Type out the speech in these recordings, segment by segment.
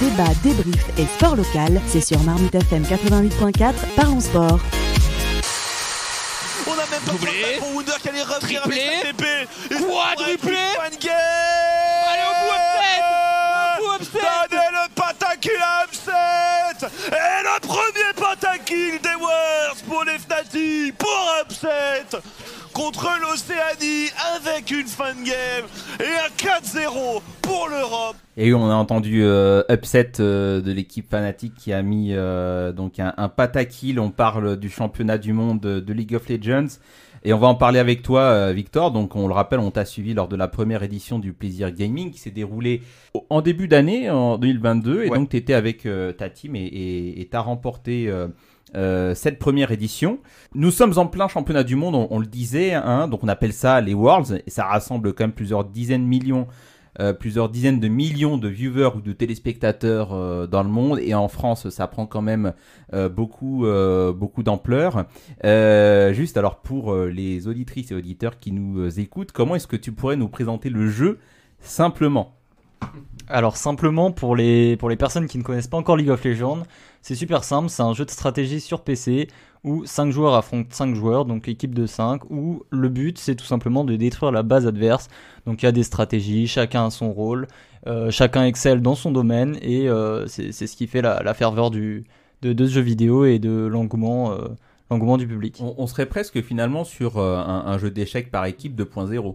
Débat, débrief et sport local, c'est sur Marmite FM 88.4, parlons sport. On a même pas de pour Wunder qui allait revenir Triplé. avec sa TP. Quadruplé. c'est pour contre l'Océanie avec une fin de game et un 4-0 pour l'Europe. Et on a entendu euh, upset euh, de l'équipe fanatique qui a mis euh, donc un, un. On parle du championnat du monde de League of Legends. Et on va en parler avec toi, Victor. Donc, on le rappelle, on t'a suivi lors de la première édition du Plaisir Gaming qui s'est déroulée en début d'année, en 2022. Et donc, tu étais avec ta team et tu as remporté euh, cette première édition. Nous sommes en plein championnat du monde, on, le disait. Hein, donc, on appelle ça les Worlds. Et ça rassemble quand même plusieurs dizaines de millions euh, plusieurs dizaines de millions de viewers ou de téléspectateurs euh, dans le monde et en France ça prend quand même beaucoup beaucoup d'ampleur. Juste alors pour les auditrices et auditeurs qui nous écoutent, comment est-ce que tu pourrais nous présenter le jeu simplement? Alors simplement pour les, pour les personnes qui ne connaissent pas encore League of Legends, c'est super simple, c'est un jeu de stratégie sur PC où 5 joueurs affrontent 5 joueurs, donc équipe de 5, où le but c'est tout simplement de détruire la base adverse. Donc il y a des stratégies, chacun a son rôle, euh, chacun excelle dans son domaine et euh, c'est ce qui fait la, la ferveur du, de, ce jeu vidéo et de l'engouement euh, l'engouement du public. on, on serait presque finalement sur euh, un, un jeu d'échecs par équipe 2.0.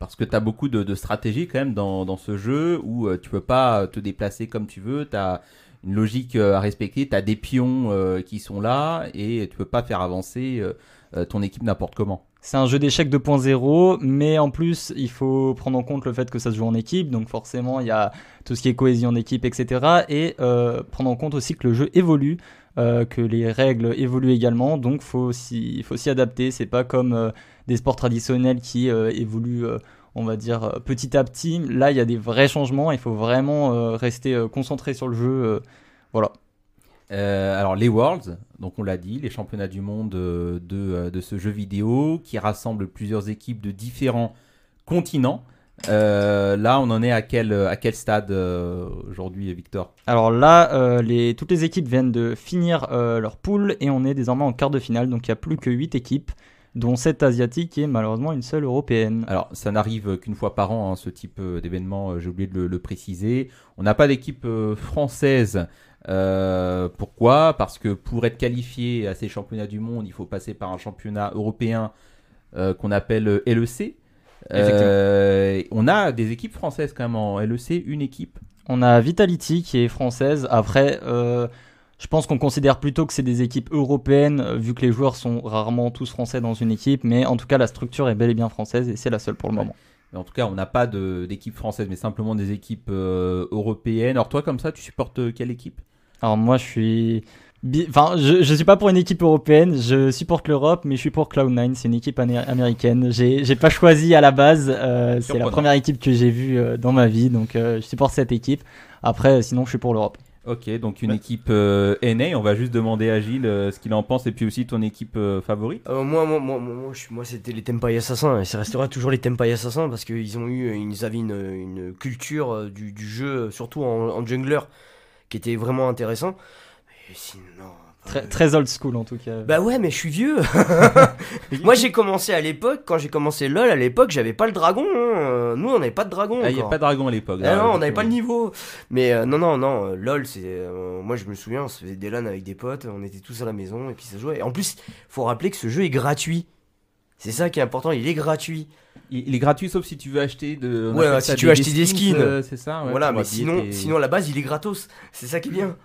Parce que tu as beaucoup de, de stratégie quand même dans, dans ce jeu où euh, tu peux pas te déplacer comme tu veux, tu as une logique euh, à respecter, tu as des pions euh, qui sont là et tu peux pas faire avancer euh, euh, ton équipe n'importe comment. C'est un jeu d'échecs 2.0, mais en plus, il faut prendre en compte le fait que ça se joue en équipe, donc forcément, il y a tout ce qui est cohésion d'équipe, etc. Et euh, prendre en compte aussi que le jeu évolue, euh, que les règles évoluent également, donc aussi, faut s'y adapter. C'est pas comme euh, des sports traditionnels qui euh, évoluent, on va dire, petit à petit. Là, il y a des vrais changements, il faut vraiment rester concentré sur le jeu. voilà. Alors les Worlds, donc on l'a dit, les championnats du monde de, de ce jeu vidéo qui rassemble plusieurs équipes de différents continents. Euh, là, on en est à quel, à quel stade euh, aujourd'hui, Victor? Alors là, euh, les, toutes les équipes viennent de finir euh, leur poule et on est désormais en quart de finale. Donc il n'y a plus que 8 équipes, dont 7 asiatiques et malheureusement une seule européenne. Alors, ça n'arrive qu'une fois par an, hein, ce type euh, d'événement, euh, j'ai oublié de le, le préciser. On n'a pas d'équipe euh, française. Euh, pourquoi? Parce que pour être qualifié à ces championnats du monde, il faut passer par un championnat européen euh, qu'on appelle euh, LEC. Euh, on a des équipes françaises quand même en LEC, une équipe. On a Vitality qui est française. Après, euh, je pense qu'on considère plutôt que c'est des équipes européennes, euh, vu que les joueurs sont rarement tous français dans une équipe. Mais en tout cas, la structure est bel et bien française et c'est la seule pour le Ouais. moment. Mais en tout cas, on n'a pas d'équipe française, mais simplement des équipes euh, européennes. Alors toi, comme ça, tu supportes quelle équipe? Alors moi, je suis... Enfin, je, je suis pas pour une équipe européenne, je supporte l'Europe, mais je suis pour Cloud9, c'est une équipe américaine. J'ai j'ai pas choisi à la base, euh, c'est la première équipe que j'ai vue euh, dans ma vie, donc euh, je supporte cette équipe. Après, sinon, je suis pour l'Europe. Ok, donc une équipe euh, NA. On va juste demander à Gilles euh, ce qu'il en pense et puis aussi ton équipe euh, favorite. Euh, moi, moi, moi, moi, moi, c'était les Tempai Assassins et ça restera toujours les Tempai Assassins parce qu'ils ont eu, ils avaient une, une culture du, du jeu, surtout en, en jungler, qui était vraiment intéressant. Sinon, Très, très old school en tout cas. Bah ouais, mais je suis vieux. Moi, j'ai commencé à l'époque, quand j'ai commencé LoL, à l'époque, j'avais pas le dragon. hein. Nous, on n'avait pas de dragon. Ah, il n'y a encore. pas de dragon à l'époque. Ah là, non, on n'avait pas le niveau. Mais euh, non, non, non, euh, LOL, c'est. euh, moi, je me souviens, on se faisait des LAN avec des potes, on était tous à la maison et puis ça jouait. Et en plus, faut rappeler que ce jeu est gratuit. C'est ça qui est important, il est gratuit. Il, est gratuit sauf si tu veux acheter de. Ouais, si tu veux acheter des skins. euh, c'est ça. ouais, voilà, mais sinon, tes- sinon, à la base, il est gratos. C'est ça qui est bien.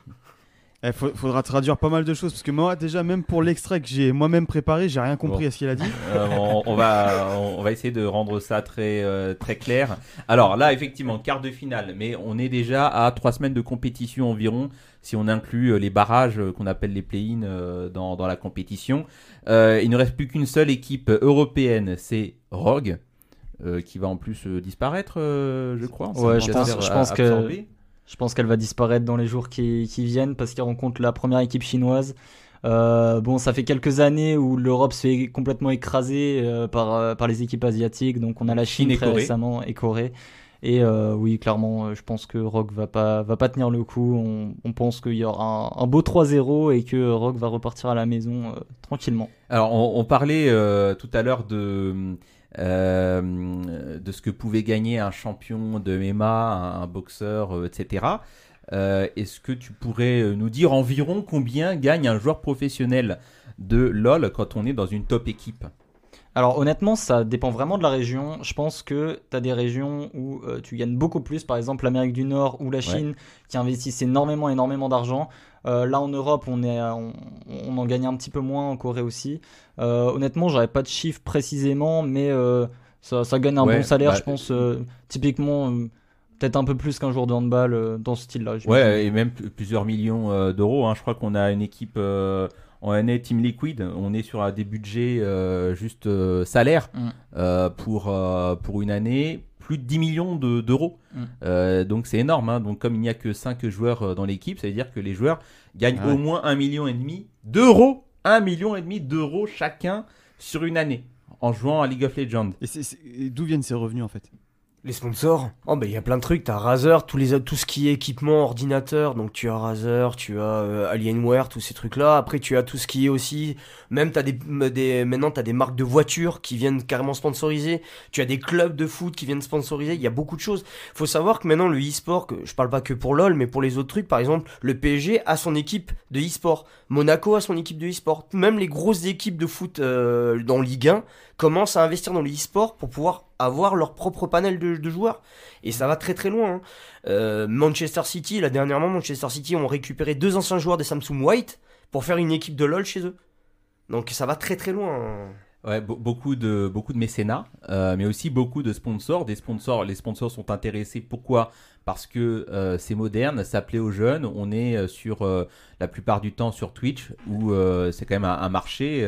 Il faudra traduire pas mal de choses parce que moi déjà même pour l'extrait que j'ai moi-même préparé, j'ai rien compris Bon. à ce qu'il a dit. Euh, on, on va, on, on va essayer de rendre ça très, euh, très clair. Alors là, effectivement, quart de finale, mais on est déjà à trois semaines de compétition environ, si on inclut euh, les barrages qu'on appelle les play-in euh, dans, dans la compétition. Euh, il ne reste plus qu'une seule équipe européenne, c'est Rogue. euh, qui va en plus euh, disparaître, euh, je crois. Ouais, je pense- je que- absorber. Je pense qu'elle va disparaître dans les jours qui, qui viennent parce qu'elle rencontre la première équipe chinoise. Euh, bon, ça fait quelques années où l'Europe se fait complètement écraser euh, par, euh, par les équipes asiatiques. Donc, on a la Chine, Chine et très Corée. récemment et Corée. Et euh, oui, clairement, je pense que Rock va pas, va pas tenir le coup. On, on pense qu'il y aura un, un beau 3-0 et que Rock va repartir à la maison euh, tranquillement. Alors, on, on parlait euh, tout à l'heure de, euh, de ce que pouvait gagner un champion de MMA, un, un boxeur, euh, etc. Euh, Est-ce que tu pourrais nous dire environ combien gagne un joueur professionnel de LoL quand on est dans une top équipe? Alors honnêtement, ça dépend vraiment de la région. Je pense que tu as des régions où euh, tu gagnes beaucoup plus, par exemple l'Amérique du Nord ou la Chine, qui investissent énormément, énormément d'argent. Euh, là en Europe, on, est, on, on en gagne un petit peu moins, en Corée aussi. Euh, honnêtement, j'aurais pas de chiffres précisément, mais euh, ça, ça gagne un Ouais, bon salaire, bah, je pense. euh, typiquement, peut-être un peu plus qu'un joueur de handball dans ce style-là. Ouais, et même plusieurs millions d'euros. hein. Je crois qu'on a une équipe en année Team Liquid. On est sur des budgets euh, juste euh, salaire Mm. euh, pour, pour une année. Plus de 10 millions de- d'euros. Mm. Euh, donc c'est énorme. hein. Donc comme il n'y a que 5 joueurs euh, dans l'équipe, ça veut dire que les joueurs gagnent Ah ouais. au moins 1 million et demi d'euros. 1 million et demi d'euros chacun sur une année en jouant à League of Legends. Et, c'est- c'est- et d'où viennent ces revenus en fait? Les sponsors. Oh bah il y a plein de trucs, t'as Razer, tous les, tout ce qui est équipement, ordinateur, donc tu as Razer, tu as euh, Alienware, tous ces trucs-là. Après tu as tout ce qui est aussi, même t'as des, des, maintenant t'as des marques de voitures qui viennent carrément sponsoriser, tu as des clubs de foot qui viennent sponsoriser, il y a beaucoup de choses. Faut savoir que maintenant le e-sport, que je parle pas que pour LoL, mais pour les autres trucs, par exemple, le PSG a son équipe de e-sport, Monaco a son équipe de e-sport, même les grosses équipes de foot euh, dans Ligue 1 commencent à investir dans le e-sport pour pouvoir avoir leur propre panel de, joueurs. Et ça va très très loin. hein. Euh, Manchester City, là dernièrement, Manchester City ont récupéré deux anciens joueurs des Samsung White pour faire une équipe de LoL chez eux. Donc ça va très très loin. hein. Ouais, be- beaucoup de beaucoup de mécénat, euh, mais aussi beaucoup de sponsors. Des sponsors, les sponsors sont intéressés. Pourquoi? Parce que euh, c'est moderne, ça plaît aux jeunes. On est sur la plupart du temps sur Twitch, où c'est quand même un, marché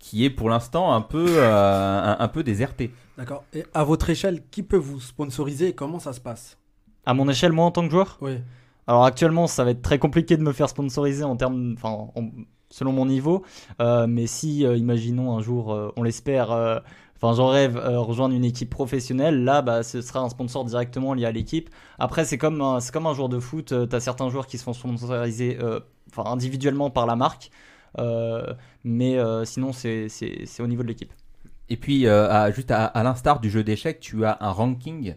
qui est pour l'instant un peu euh, un, un peu déserté. D'accord. Et à votre échelle, qui peut vous sponsoriser et comment ça se passe? À mon échelle, moi en tant que joueur? Oui. Alors actuellement, ça va être très compliqué de me faire sponsoriser en termes, enfin, en- selon mon niveau. Euh, mais si, euh, imaginons un jour, euh, on l'espère, euh, enfin, j'en rêve, euh, rejoindre une équipe professionnelle, là, bah, ce sera un sponsor directement lié à l'équipe. Après, c'est comme, un- c'est comme un joueur de foot. tu as certains joueurs qui se font sponsoriser, euh, enfin, individuellement par la marque. Euh, mais euh, sinon, c'est au niveau de l'équipe. Et puis, euh, à- juste à, à l'instar du jeu d'échecs, tu as un ranking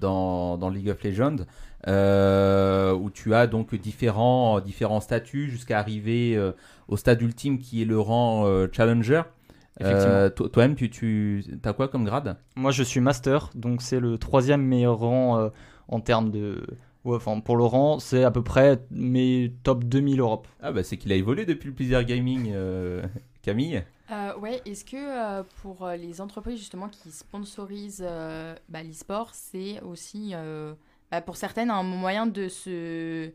dans, dans League of Legends euh, où tu as donc différents, différents statuts jusqu'à arriver euh, au stade ultime qui est le rang euh, Challenger. Toi-même, tu, tu as quoi comme grade? Moi, je suis master, donc c'est le troisième meilleur rang en termes de. Ouais, enfin, pour rang, c'est à peu près mes top 2000 Europe. Ah bah c'est qu'il a évolué depuis le Plaisir Gaming, euh, Camille. Euh, ouais, est-ce que euh, pour euh, les entreprises justement qui sponsorisent euh, bah, l'e-sport, c'est aussi euh, bah, pour certaines un moyen de se,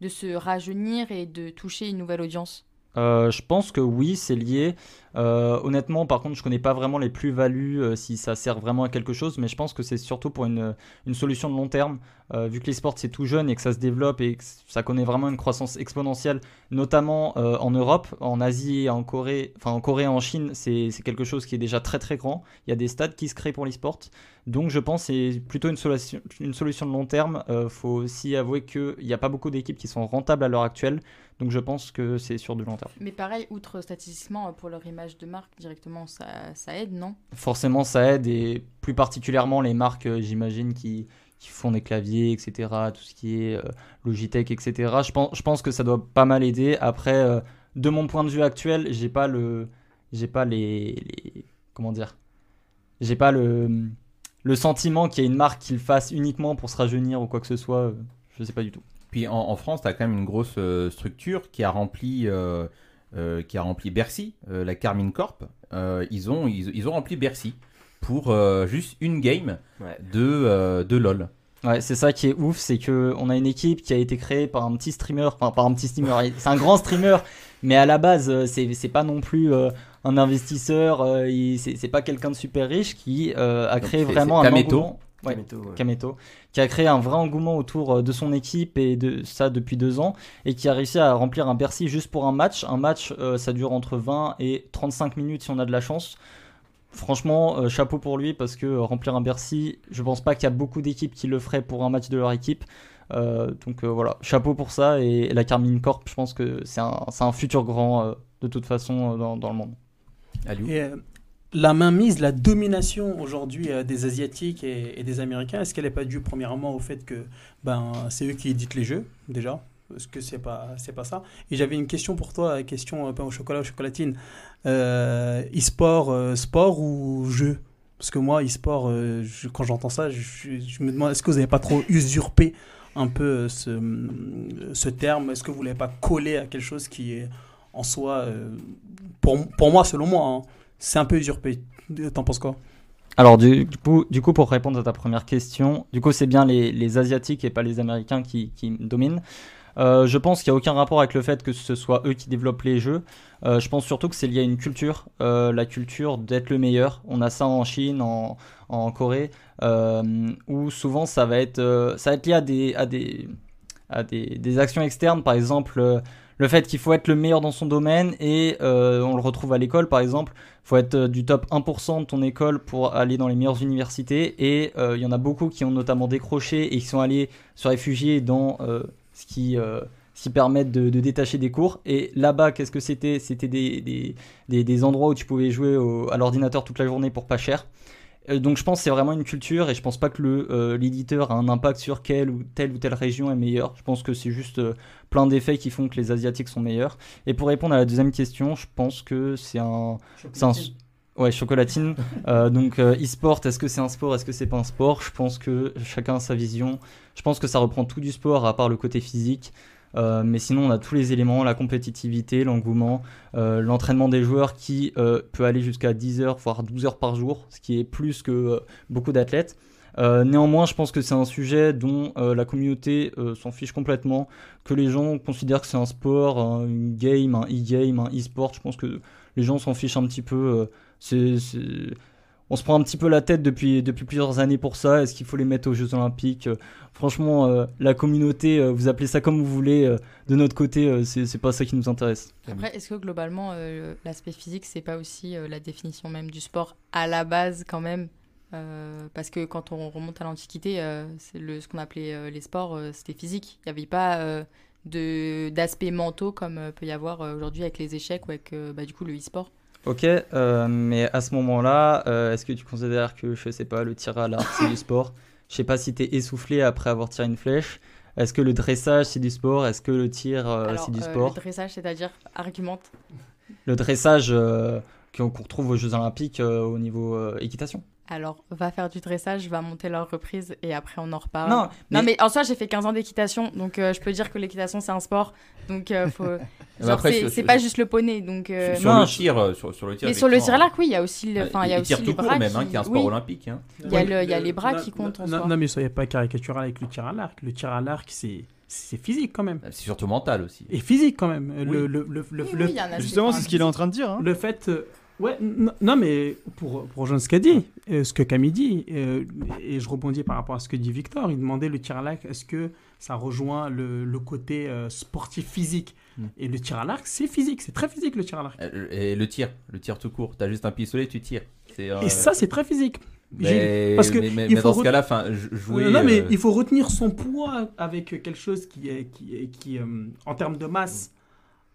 de se rajeunir et de toucher une nouvelle audience? Euh, je pense que oui, c'est lié. Euh, honnêtement, par contre, je connais pas vraiment les plus-values, euh, si ça sert vraiment à quelque chose, mais je pense que c'est surtout pour une, solution de long terme. Vu que l'e-sport c'est tout jeune et que ça se développe et que ça connaît vraiment une croissance exponentielle, notamment en Europe, en Asie et en Corée, enfin en Corée et en Chine, c'est quelque chose qui est déjà très très grand. Il y a des stades qui se créent pour l'e-sport. Donc je pense que c'est plutôt une solution, une de long terme. Euh, faut aussi avouer qu'il n'y a pas beaucoup d'équipes qui sont rentables à l'heure actuelle. Donc je pense que c'est sur du long terme. Mais pareil, outre statistiquement, euh, pour leur image de marque directement, ça, ça aide, non? Forcément, ça aide et plus particulièrement les marques, euh, j'imagine, qui, qui font des claviers, etc., tout ce qui est euh, Logitech, etc. Je pense, je pense que ça doit pas mal aider. Après, euh, de mon point de vue actuel, j'ai pas le, j'ai pas les, les- comment dire, j'ai pas le, le sentiment qu'il y ait une marque qui le fasse uniquement pour se rajeunir ou quoi que ce soit. Je sais pas du tout. Puis en, en France, tu as quand même une grosse euh, structure qui a rempli, euh, euh, qui a rempli Bercy, euh, la Carmine Corp. Euh, ils, ont, ils, ils ont rempli Bercy pour euh, juste une game Ouais. de, euh, de LoL. Ouais, c'est ça qui est ouf, c'est que on a une équipe qui a été créée par un petit streamer, enfin par un petit streamer, c'est un grand streamer, mais à la base c'est pas non plus euh, un investisseur, euh, c'est pas quelqu'un de super riche qui euh, a créé vraiment un engouement. Ouais, Kameto, ouais. Kameto, qui a créé un vrai engouement autour euh, de son équipe et de ça depuis deux ans, et qui a réussi à remplir un Bercy juste pour un match. Un match, euh, ça dure entre 20 et 35 minutes si on a de la chance. franchement, euh, chapeau pour lui parce que euh, remplir un Bercy, je pense pas qu'il y a beaucoup d'équipes qui le feraient pour un match de leur équipe. Euh, donc euh, voilà, chapeau pour ça. Et la Carmine Corp, je pense que c'est un, c'est un futur grand euh, de toute façon euh, dans, dans le monde. Et, euh, la mainmise, la domination aujourd'hui euh, des Asiatiques et, des Américains, est-ce qu'elle n'est pas due premièrement au fait que ben, c'est eux qui éditent les jeux, déjà? Est-ce que c'est pas, pas ça? Et j'avais une question pour toi, question euh, pain au chocolat ou chocolatine. Euh, e-sport, sport ou jeu? Parce que moi, e-sport, quand j'entends ça, je, me demande est-ce que vous n'avez pas trop usurpé un peu ce, terme? Est-ce que vous ne l'avez pas collé à quelque chose qui est en soi, pour, pour moi, selon moi, hein, c'est un peu usurpé. T'en penses quoi? Alors du, coup, pour répondre à ta première question, du coup c'est bien les, Asiatiques et pas les Américains qui, dominent. Euh, je pense qu'il n'y a aucun rapport avec le fait que ce soit eux qui développent les jeux. Euh, je pense surtout que c'est lié à une culture, euh, la culture d'être le meilleur. On a ça en Chine, en, Corée, où souvent ça va être, lié à des, actions externes, par exemple le fait qu'il faut être le meilleur dans son domaine et euh, on le retrouve à l'école par exemple faut être euh, du top 1% de ton école pour aller dans les meilleures universités et euh, il y en a beaucoup qui ont notamment décroché et qui sont allés se réfugier dans ce qui qui permettent de, détacher des cours et là-bas qu'est-ce que c'était? C'était des, endroits où tu pouvais jouer à l'ordinateur toute la journée pour pas cher donc je pense que c'est vraiment une culture et je pense pas que le euh, l'éditeur a un impact sur quelle ou telle ou telle région est meilleure. Je pense que c'est juste euh, plein d'effets qui font que les asiatiques sont meilleurs. Et pour répondre à la deuxième question je pense que c'est un ouais chocolatine. Euh, donc euh, e-sport est-ce que c'est un sport est-ce que c'est pas un sport? Je pense que chacun a sa vision. Je pense que ça reprend tout du sport à part le côté physique Euh, mais sinon on a tous les éléments la compétitivité l'engouement euh, l'entraînement des joueurs qui euh, peut aller jusqu'à 10 heures voire 12 heures par jour ce qui est plus que beaucoup d'athlètes néanmoins, je pense que c'est un sujet dont la communauté s'en fiche complètement, que les gens considèrent que c'est un sport, un- game, un e-game, un e-sport. Je pense que les gens s'en fichent un petit peu. c'est- On se prend un petit peu la tête depuis, depuis plusieurs années pour ça. Est-ce qu'il faut les mettre aux Jeux Olympiques? Euh, Franchement, euh, la communauté, euh, vous appelez ça comme vous voulez. de notre côté, c'est, pas ça qui nous intéresse. Après, est-ce que globalement, l'aspect physique, c'est pas aussi la définition même du sport à la base quand même? Parce que quand on remonte à l'Antiquité, ce qu'on appelait les sports, c'était physique. Il n'y avait pas d'aspects mentaux comme peut y avoir aujourd'hui avec les échecs ou avec bah, du coup le e-sport. Ok, euh, mais à ce moment-là, euh, est-ce que tu considères que, je sais pas, le tir à l'arc, c'est du sport? Je sais pas si t'es essoufflé après avoir tiré une flèche. Est-ce que le dressage, c'est du sport? Est-ce que le tir, euh, c'est du sport le dressage, c'est-à-dire argumente. Le dressage qu'on retrouve aux Jeux Olympiques au niveau équitation Alors, va faire du dressage, va monter leur reprise et après on en reparle. Non, non mais- mais en soi, j'ai fait 15 ans d'équitation, donc euh, je peux dire que l'équitation c'est un sport. Donc, euh, faut... Mais c'est pas juste le poney. Donc, euh, sur non, le tir, euh, sur, sur le tir. Mais sur le tir à l'arc, oui, il y a aussi, le... enfin, il y a aussi les tout court même, hein, qui- qui est un sport oui. olympique. hein. Il y a, le, il y a les bras Non, qui comptent en non, non, mais soyez pas caricatural avec le tir à l'arc. Le tir à l'arc, c'est c'est physique quand même. C'est surtout mental aussi. Et physique quand même. Le, Oui. le, le, le, Oui, le- oui, il y a un aspect Justement, c'est ce qu'il est en train de dire. hein. le fait. Ouais, non, mais pour, pour rejoindre ce qu'a dit, euh, ce que Camille dit, euh, et je rebondis par rapport à ce que dit Victor, il demandait le tir à l'arc, est-ce que ça rejoint le, le côté euh, sportif physique? Mm. Et le tir à l'arc, c'est physique, c'est très physique le tir à l'arc. Et le tir, le tir tout court. T'as juste un pistolet, tu tires. Et ça, c'est très physique. mais, parce que mais, mais- il faut dans ce cas-là, enfin, jouer. Non, mais il faut retenir son poids avec quelque chose qui, est, qui, est- qui en termes de masse,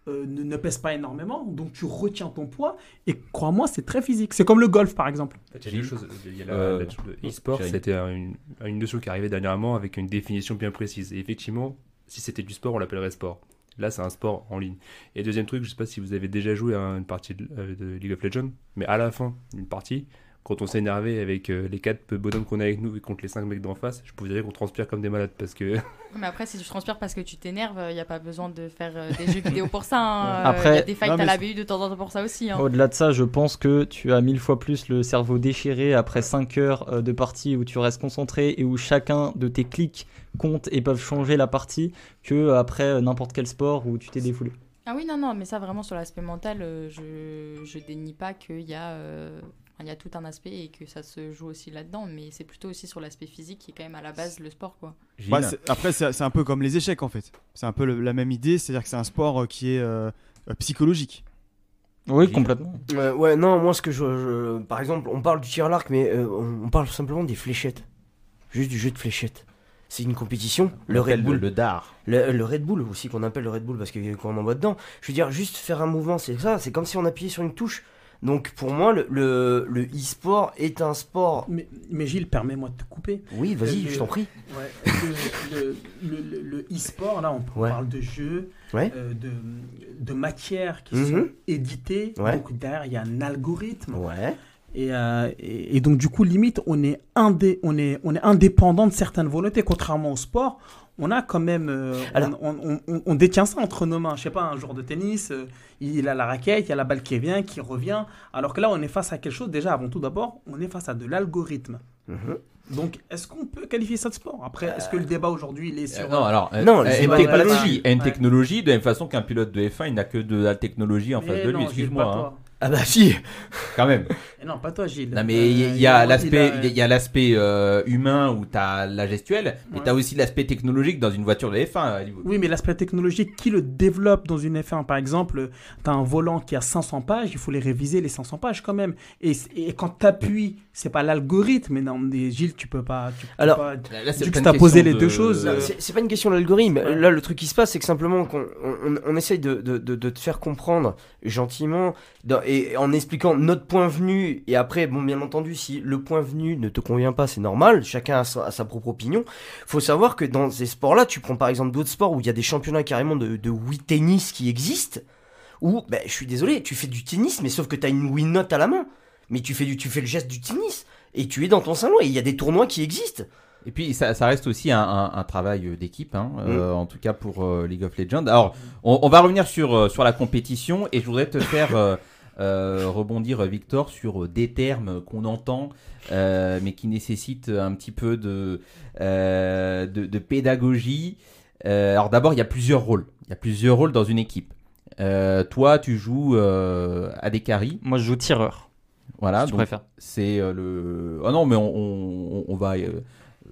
euh, ne, ne pèse pas énormément. Donc tu retiens ton poids. Et crois-moi, c'est très physique. C'est comme le golf, par exemple. Il y a choses. Il y a la, Euh, la e-sport, c'était une, une notion qui arrivait dernièrement avec une définition bien précise. Et effectivement, si c'était du sport, on l'appellerait sport. Là, c'est un sport en ligne. Et deuxième truc, je sais pas si vous avez déjà joué à une partie de, euh, de League of Legends, mais à la fin d'une partie, quand on s'est énervé avec euh, les quatre bonhommes qu'on a avec nous et contre les cinq mecs d'en face, je peux vous dire qu'on transpire comme des malades parce que Mais après, si tu transpires parce que tu t'énerves, il n'y a pas besoin de faire euh, des jeux vidéo pour ça. hein. Euh, Après- il y a des fights Non, mais à la BU de temps en temps pour ça aussi. hein. Au-delà de ça, je pense que tu as mille fois plus le cerveau déchiré après 5 heures euh, de partie où tu restes concentré et où chacun de tes clics compte et peuvent changer la partie que euh, après euh, n'importe quel sport où tu t'es défoulé. Ah oui, non, non, mais ça vraiment sur l'aspect mental, euh, je, je dénie pas qu'il y, a, euh, il y a tout un aspect et que ça se joue aussi là-dedans, mais c'est plutôt aussi sur l'aspect physique qui est quand même à la base le sport, quoi. Bah, après, c'est un peu comme les échecs en fait. C'est un peu le- la même idée, c'est-à-dire que c'est un sport euh, qui est euh, euh, psychologique. Oui, Gilles complètement. Euh, ouais, non, moi, ce que je, je- Par exemple, on parle du tir à l'arc, mais euh, on, on parle simplement des fléchettes. Juste du jeu de fléchettes. C'est une compétition. Le On Red Bull. le dard. Le, le Red Bull aussi, qu'on appelle le Red Bull parce que quand on envoie dedans. Je veux dire, juste faire un mouvement, c'est ça. C'est comme si on appuyait sur une touche. Donc pour moi, le, le, le e-sport est un sport. Mais, mais Gilles, permets-moi de te couper. Oui, vas-y, Le- je t'en prie. Ouais, le, e-sport, là, on Ouais. parle de jeux, Ouais. euh, de, de matières qui Mhm. sont éditées. Donc derrière, il y a un algorithme. Et, euh, et, et donc, du coup, limite, on est, indé, on, est, on est indépendant de certaines volontés. Contrairement au sport, on a quand même. euh, Alors- on, on- on- on détient ça entre nos mains. Je sais pas, un joueur de tennis, euh, il a la raquette, il y a la balle qui vient, qui revient. Alors que là, on est face à quelque chose. Déjà, avant tout, d'abord, on est face à de l'algorithme. Mhm. Donc, est-ce qu'on peut qualifier ça de sport? Après, est-ce que le débat aujourd'hui, il est sur. Euh, non, alors, euh, Non, euh, c'est une technologie, une technologie, de la même façon qu'un pilote de F1, il n'a que de la technologie en Mais face de lui, non, excuse-moi, pas hein. toi. Ah bah si. quand même. Et non, pas toi, Gilles. Non, mais il y, Euh, il y a l'aspect, a- il y a l'aspect euh, humain où tu as la gestuelle, mais Ouais. tu as aussi l'aspect technologique dans une voiture de F1. à Hollywood. Oui, mais l'aspect technologique, qui le développe dans une F1 Par exemple, tu as un volant qui a 500 pages, il faut les réviser, les 500 pages quand même. Et, et quand tu appuies, c'est pas l'algorithme. Mais non, mais Gilles, tu peux pas. Tu peux Alors, pas- Là, c'est Vu que pas une t'as posé question les deux de- choses, euh, c'est c'est pas une question d'algorithme. Ouais. Là, le truc qui se passe, c'est que simplement qu'on on, on essaye de, de, de, de te faire comprendre gentiment dans- et en expliquant notre point venu. Et après, bon, bien entendu, si le point venu ne te convient pas, c'est normal. Chacun a sa, a sa propre opinion. Faut savoir que dans ces sports-là, tu prends par exemple d'autres sports où il y a des championnats carrément de, de Wii tennis qui existent. Où, ben, je suis désolé, tu fais du tennis, mais sauf que tu as une Wii Note à la main. Mais tu fais, du, tu fais le geste du tennis. Et tu es dans ton salon. Et il y a des tournois qui existent. Et puis ça, ça reste aussi un, un- un travail euh, d'équipe, hein, euh, en tout cas pour euh, League of Legends. Alors, on, on va revenir sur, sur la compétition et je voudrais te faire euh, rebondir, euh, Victor, sur euh, des termes qu'on entend, euh, mais qui nécessitent un petit peu de, euh, de, de pédagogie. Euh, alors d'abord, il y a plusieurs rôles. Il y a plusieurs rôles dans une équipe. Euh, toi, tu joues euh, à des carries. Moi, je joue tireur. Voilà, si donc c'est euh, le. Oh non, mais on, on- on va euh,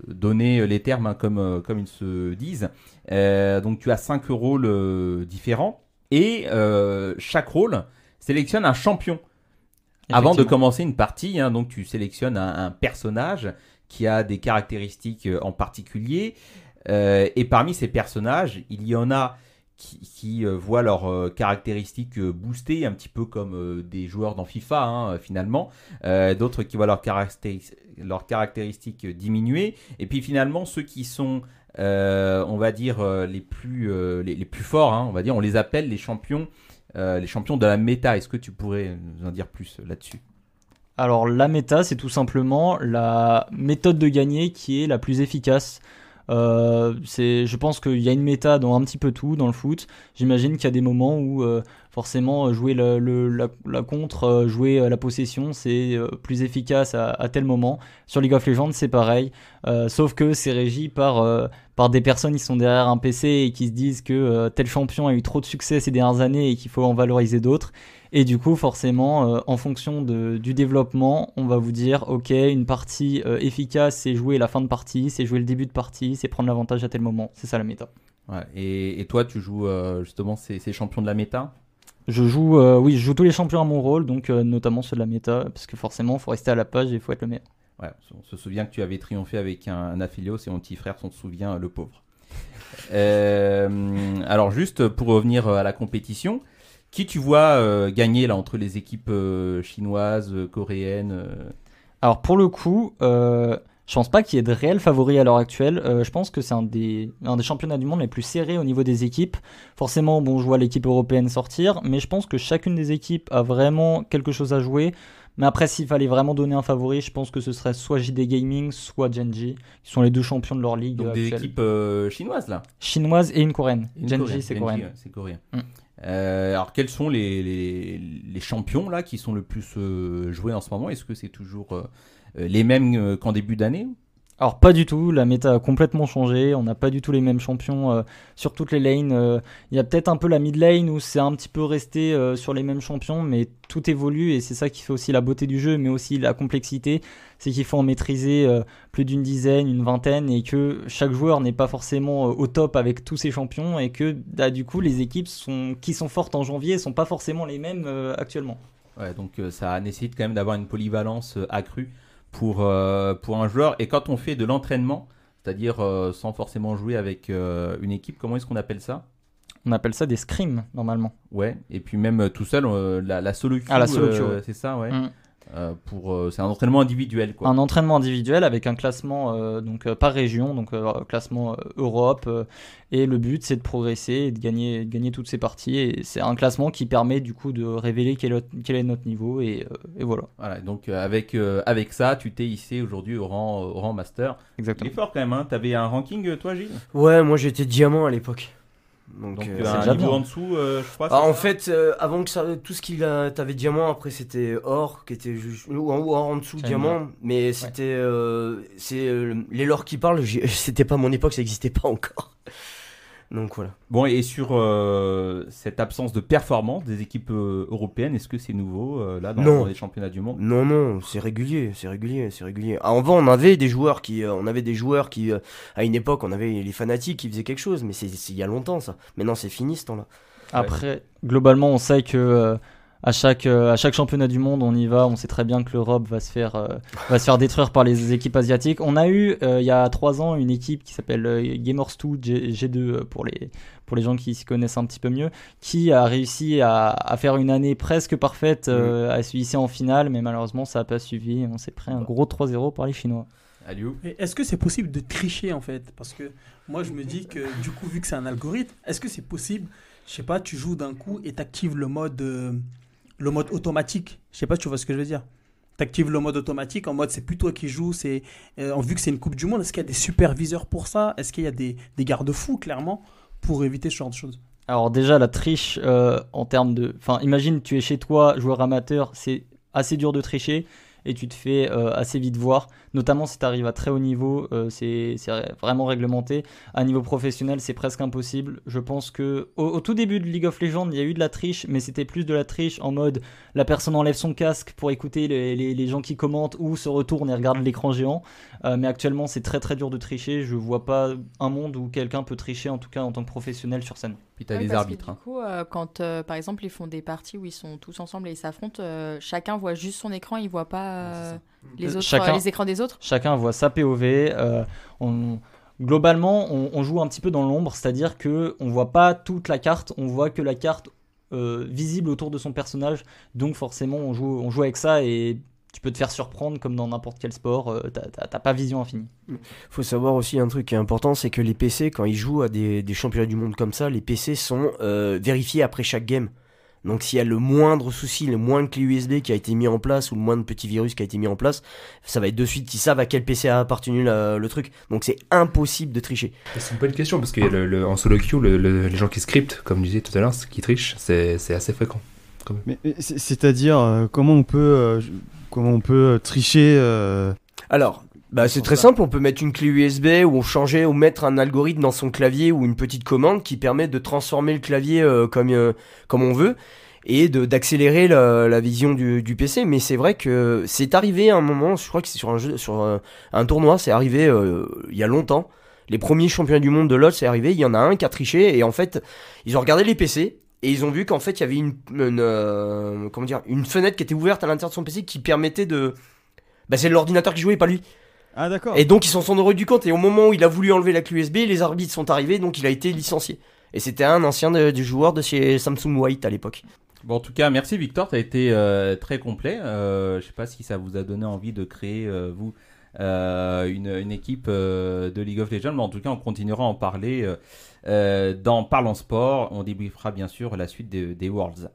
donner les termes hein, comme, euh, comme ils se disent. Euh, donc tu as cinq rôles euh, différents et euh, chaque rôle sélectionne un champion. Avant de commencer une partie, hein, donc tu sélectionnes un, un personnage qui a des caractéristiques euh, en particulier. Euh, et parmi ces personnages, il y en a qui, qui, euh, voient leurs euh, caractéristiques boostées, un petit peu comme des joueurs dans FIFA hein, finalement. D'autres qui voient leurs, caractéris- leurs caractéristiques diminuer. Et puis finalement, ceux qui sont, on va dire, les, plus, les, les plus forts, hein, on va dire, on les appelle les champions, euh, les champions de la méta. Est-ce que tu pourrais nous en dire plus euh, là-dessus? Alors la méta, c'est tout simplement la méthode de gagner qui est la plus efficace. Euh, je pense qu'il y a une méta dans un petit peu tout dans le foot. J'imagine qu'il y a des moments où euh, forcément jouer la, contre, euh, jouer euh, la possession, c'est plus efficace à, tel moment. Sur League of Legends, c'est pareil, sauf que c'est régi par par des personnes qui sont derrière un PC et qui se disent que tel champion a eu trop de succès ces dernières années et qu'il faut en valoriser d'autres. Et du coup, forcément, euh, en fonction de- du développement, on va vous dire, ok, une partie euh, efficace, c'est jouer la fin de partie, c'est jouer le début de partie, c'est prendre l'avantage à tel moment. C'est ça la méta. Ouais, et, et toi, tu joues euh, justement ces, ces champions de la méta? Je joue, euh, oui, je joue tous les champions à mon rôle, donc euh, notamment ceux de la méta, parce que forcément, il faut rester à la page et il faut être le meilleur. Ouais, on se souvient que tu avais triomphé avec un, un Aphelios et mon petit frère s'en souvient, le pauvre. Euh, alors juste pour revenir à la compétition, qui tu vois euh, gagner là entre les équipes euh, chinoises, euh, coréennes Alors pour le coup, je pense pas qu'il y ait de réels favoris à l'heure actuelle. Euh, je pense que c'est un des, un des championnats du monde les plus serrés au niveau des équipes. Forcément, bon, je vois l'équipe européenne sortir, mais je pense que chacune des équipes a vraiment quelque chose à jouer. Mais après, s'il fallait vraiment donner un favori, je pense que ce serait soit JD Gaming, soit Genji, qui sont les deux champions de leur ligue Donc des équipes euh, chinoises là? Chinoise et une coréenne. Une Genji, c'est ouais, c'est coréen. Mm. Euh, alors quels sont les, les, champions là qui sont le plus euh, joués en ce moment? Est-ce que c'est toujours euh, les mêmes euh, qu'en début d'année? Alors pas du tout, la méta a complètement changé, on n'a pas du tout les mêmes champions euh, sur toutes les lanes. euh, Il y a peut-être un peu la mid lane où c'est un petit peu resté euh, sur les mêmes champions, mais tout évolue et c'est ça qui fait aussi la beauté du jeu, mais aussi la complexité. C'est qu'il faut en maîtriser plus d'une dizaine, une vingtaine, et que chaque joueur n'est pas forcément au top avec tous ses champions, et que bah, du coup les équipes qui sont fortes en janvier sont pas forcément les mêmes actuellement. Ouais, donc ça nécessite quand même d'avoir une polyvalence accrue pour, euh, pour un joueur. Et quand on fait de l'entraînement, c'est-à-dire euh, sans forcément jouer avec euh, une équipe, comment est-ce qu'on appelle ça? On appelle ça des scrims normalement. Ouais, et puis même tout seul, la, la solo queue, Ah, la solo queue, c'est ça, ouais. Mm. Euh, pour, euh, c'est un entraînement individuel, quoi. Un entraînement individuel avec un classement euh, donc euh, par région, donc euh, classement euh, Europe. euh, et le but c'est de progresser et de gagner, de gagner toutes ces parties. Et c'est un classement qui permet du coup de révéler quel, est- quel est notre niveau et, euh, et voilà. Voilà, donc avec, euh, avec ça, tu t'es hissé aujourd'hui au rang, au rang master. Exactement. Il est fort quand même, hein. T'avais un ranking, toi, Gilles? Ouais, moi j'étais diamant à l'époque. Donc, Donc euh, euh, c'est un déjà niveau bien. en dessous, euh, je crois. Ah, c'est en ça fait, euh, avant que ça, tout ce qu'il a, t'avais diamant, après c'était or, qui était juste, ou en, ou en dessous diamant, mais c'était, euh, c'est euh, les lores qui parlent. C'était pas mon époque, ça existait pas encore. Donc voilà. Bon, et sur euh, cette absence de performance des équipes euh, européennes, est-ce que c'est nouveau euh, là dans, Non. dans les championnats du monde? Non, non, c'est régulier, c'est régulier, c'est régulier. Ah, Avant, on avait des joueurs qui, euh, on avait des joueurs qui, euh, à une époque, on avait les fanatiques qui faisaient quelque chose, mais c'est il y a longtemps ça. Maintenant, c'est fini ce temps-là. Après, globalement, on sait que euh, à chaque euh, à chaque championnat du monde, on y va. On sait très bien que l'Europe va se faire euh, va se faire détruire par les équipes asiatiques. On a eu euh, il y a trois ans une équipe qui s'appelle euh, Gamers 2 G, G2 euh, pour les pour les gens qui s'y connaissent un petit peu mieux, qui a réussi à, à faire une année presque parfaite, euh, à se hisser en finale, mais malheureusement ça n'a pas suivi. On s'est pris un gros 3-0 par les Chinois. Est-ce que c'est possible de tricher en fait? Parce que moi je me dis que du coup vu que c'est un algorithme, est-ce que c'est possible? Je sais pas, tu joues d'un coup et t'actives le mode euh, le mode automatique. Je sais pas, si tu vois ce que je veux dire T'actives le mode automatique en mode c'est plus toi qui joues, c'est euh, vu que c'est une coupe du monde. Est-ce qu'il y a des superviseurs pour ça? Est-ce qu'il y a des, garde-fous clairement pour éviter ce genre de choses? Alors déjà la triche euh, en termes de... Enfin imagine tu es chez toi, joueur amateur, c'est assez dur de tricher et tu te fais euh, assez vite voir, notamment si tu arrives à très haut niveau, euh, c'est vraiment réglementé. À niveau professionnel c'est presque impossible. Je pense que au, tout début de League of Legends il y a eu de la triche, mais c'était plus de la triche en mode la personne enlève son casque pour écouter les, les- les gens qui commentent ou se retourne et regarde l'écran géant. Euh, mais actuellement c'est très très dur de tricher, je vois pas un monde où quelqu'un peut tricher en tout cas en tant que professionnel sur scène. Puis t'as Oui, les parce arbitres. Que, hein. du coup, euh, quand euh, par exemple ils font des parties où ils sont tous ensemble et ils s'affrontent, euh, chacun voit juste son écran, il voit pas euh, les autres, chacun- euh, les écrans des autres. Chacun voit sa POV. euh, on- globalement, on, on joue un petit peu dans l'ombre, c'est-à-dire que on voit pas toute la carte, on voit que la carte euh, visible autour de son personnage. Donc forcément, on joue, on joue avec ça et tu peux te faire surprendre comme dans n'importe quel sport. euh, t'as- pas vision infinie. Faut savoir aussi un truc qui est important, c'est que les PC, quand ils jouent à des, des championnats du monde comme ça, les PC sont euh, vérifiés après chaque game. Donc s'il y a le moindre souci, le moindre clé USB qui a été mis en place ou le moindre petit virus qui a été mis en place, ça va être de suite, ils savent à quel PC a appartenu la- le truc. Donc c'est impossible de tricher. C'est une bonne question parce que le, le- en solo queue, le- le- les gens qui scriptent, comme je disais tout à l'heure, qui trichent, c'est assez fréquent. Quand même. Mais, mais c'est- c'est-à-dire euh, comment on peut euh, comment on peut euh, tricher euh, Alors, bah c'est très simple, on peut mettre une clé USB ou changer ou mettre un algorithme dans son clavier ou une petite commande qui permet de transformer le clavier euh, comme, euh, comme on veut et de d'accélérer la, la vision du, du PC. Mais c'est vrai que c'est arrivé à un moment, je crois que c'est sur un jeu, sur un, un tournoi, c'est arrivé euh, il y a longtemps. Les premiers championnats du monde de LoL, c'est arrivé. Il y en a un qui a triché et en fait, ils ont regardé les PC et ils ont vu qu'en fait, il y avait une, une, euh, comment dire, une fenêtre qui était ouverte à l'intérieur de son PC qui permettait de, bah c'est l'ordinateur qui jouait, pas lui. Ah d'accord. Et donc ils s'en sont rendu compte et au moment où il a voulu enlever la clé USB, les arbitres sont arrivés donc il a été licencié. Et c'était un ancien de- du joueur de chez Samsung White à l'époque. Bon, en tout cas, merci Victor, tu as été euh, très complet. Euh, je sais pas si ça vous a donné envie de créer, euh, vous, euh, une, une équipe euh, de League of Legends, mais en tout cas, on continuera à en parler dans Parlons Sport. On débriefera bien sûr la suite des Worlds.